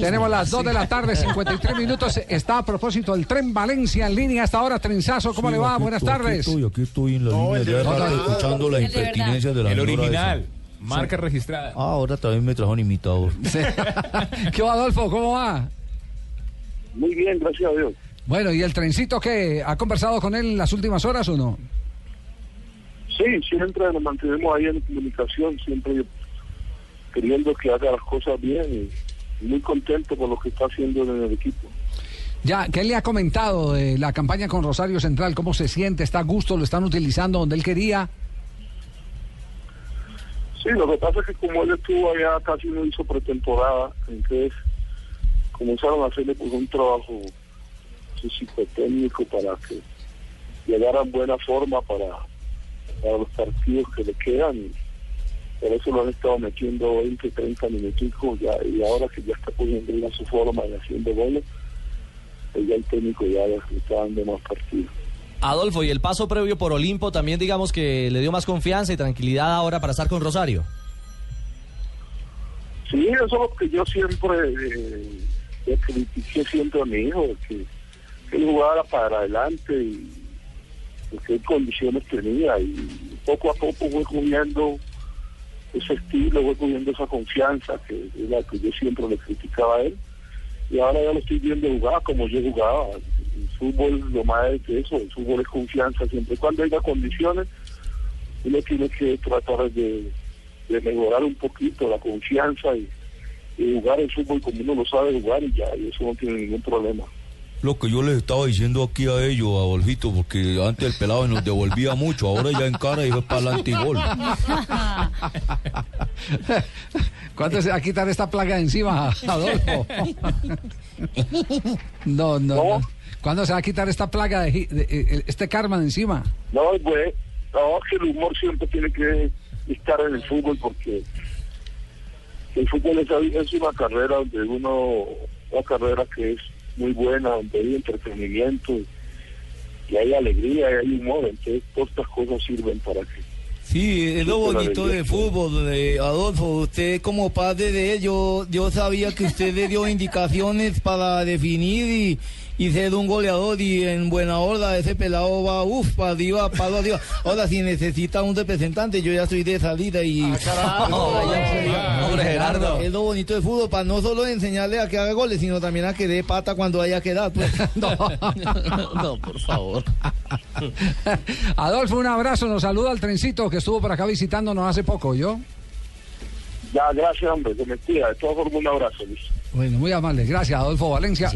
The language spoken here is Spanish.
Tenemos las 2 de la tarde, 53 minutos. Está a propósito el tren Valencia en línea hasta ahora. Trenzazo, ¿cómo Sí, le va? aquí Buenas aquí tardes. estoy, aquí estoy en la No, línea verdad. radio escuchando las impertinencias de la El original. esa. Marca registrada. Ah, ahora también me trajo un imitador. ¿Qué va, Adolfo? ¿Cómo va? Muy bien, gracias a Dios. Bueno, ¿y el trencito qué? ¿Ha conversado con él en las últimas horas o no? Sí, siempre nos mantenemos ahí en comunicación, siempre queriendo que haga las cosas bien y muy contento con lo que está haciendo en el equipo. Ya, ¿qué le ha comentado de la campaña con Rosario Central? ¿Cómo se siente? ¿Está a gusto? ¿Lo están utilizando donde él quería? Sí, lo que pasa es que como él estuvo allá casi no hizo pretemporada, entonces comenzaron a hacerle pues un trabajo psicotécnico para que llegara en buena forma para, para los partidos que le quedan por eso lo han estado metiendo 20, 30 minuticos ya, y ahora que ya está poniendo bien a su forma y haciendo goles, pues ya el técnico ya está dando más partidos. Adolfo, y el paso previo por Olimpo también digamos que le dio más confianza y tranquilidad ahora para estar con Rosario. Sí, eso es lo que yo siempre eh, critiqué siempre a mi hijo, que, que él jugara para adelante y, y qué condiciones tenía y poco a poco fue cogiendo ese estilo, fue cogiendo esa confianza que es la que yo siempre le criticaba a él y ahora ya lo estoy viendo jugar como yo jugaba. El fútbol lo más es eso, el fútbol es confianza, siempre cuando haya condiciones uno tiene que tratar de, de mejorar un poquito la confianza y, y jugar el fútbol como uno lo sabe jugar y ya, y eso no tiene ningún problema. Lo que yo les estaba diciendo aquí a ellos, Adolfito, porque antes el pelado nos devolvía mucho, ahora ya en cara y fue para adelante y gol. ¿Cuándo se va a quitar esta plaga de encima, Adolfo? No, no, no. ¿Cuándo se va a quitar esta plaga, de, de- de- este karma de encima? No, pues, no, que el humor siempre tiene que estar en el fútbol porque el fútbol es, es una carrera donde uno, una carrera que es muy buena, donde hay entretenimiento y hay alegría y hay humor, entonces todas estas cosas sirven para que Sí, es lo bonito del fútbol, de Adolfo. Usted como padre de él, yo, yo sabía que usted le dio indicaciones para definir y, y ser un goleador y en buena hora ese pelado va, uff, para arriba, para arriba. Ahora, si necesita un representante, yo ya soy de salida y... Hombre, Gerardo. Es lo bonito del fútbol, para no solo enseñarle a que haga goles, sino también a que dé pata cuando haya que dar. Pues. no, por favor. Adolfo, un abrazo, nos saluda al trencito que estuvo por acá visitándonos hace poco, ¿yo? Ya, gracias hombre, que me cuida, de todas formas un abrazo, Luis. Bueno, muy amable. Gracias, Adolfo Valencia.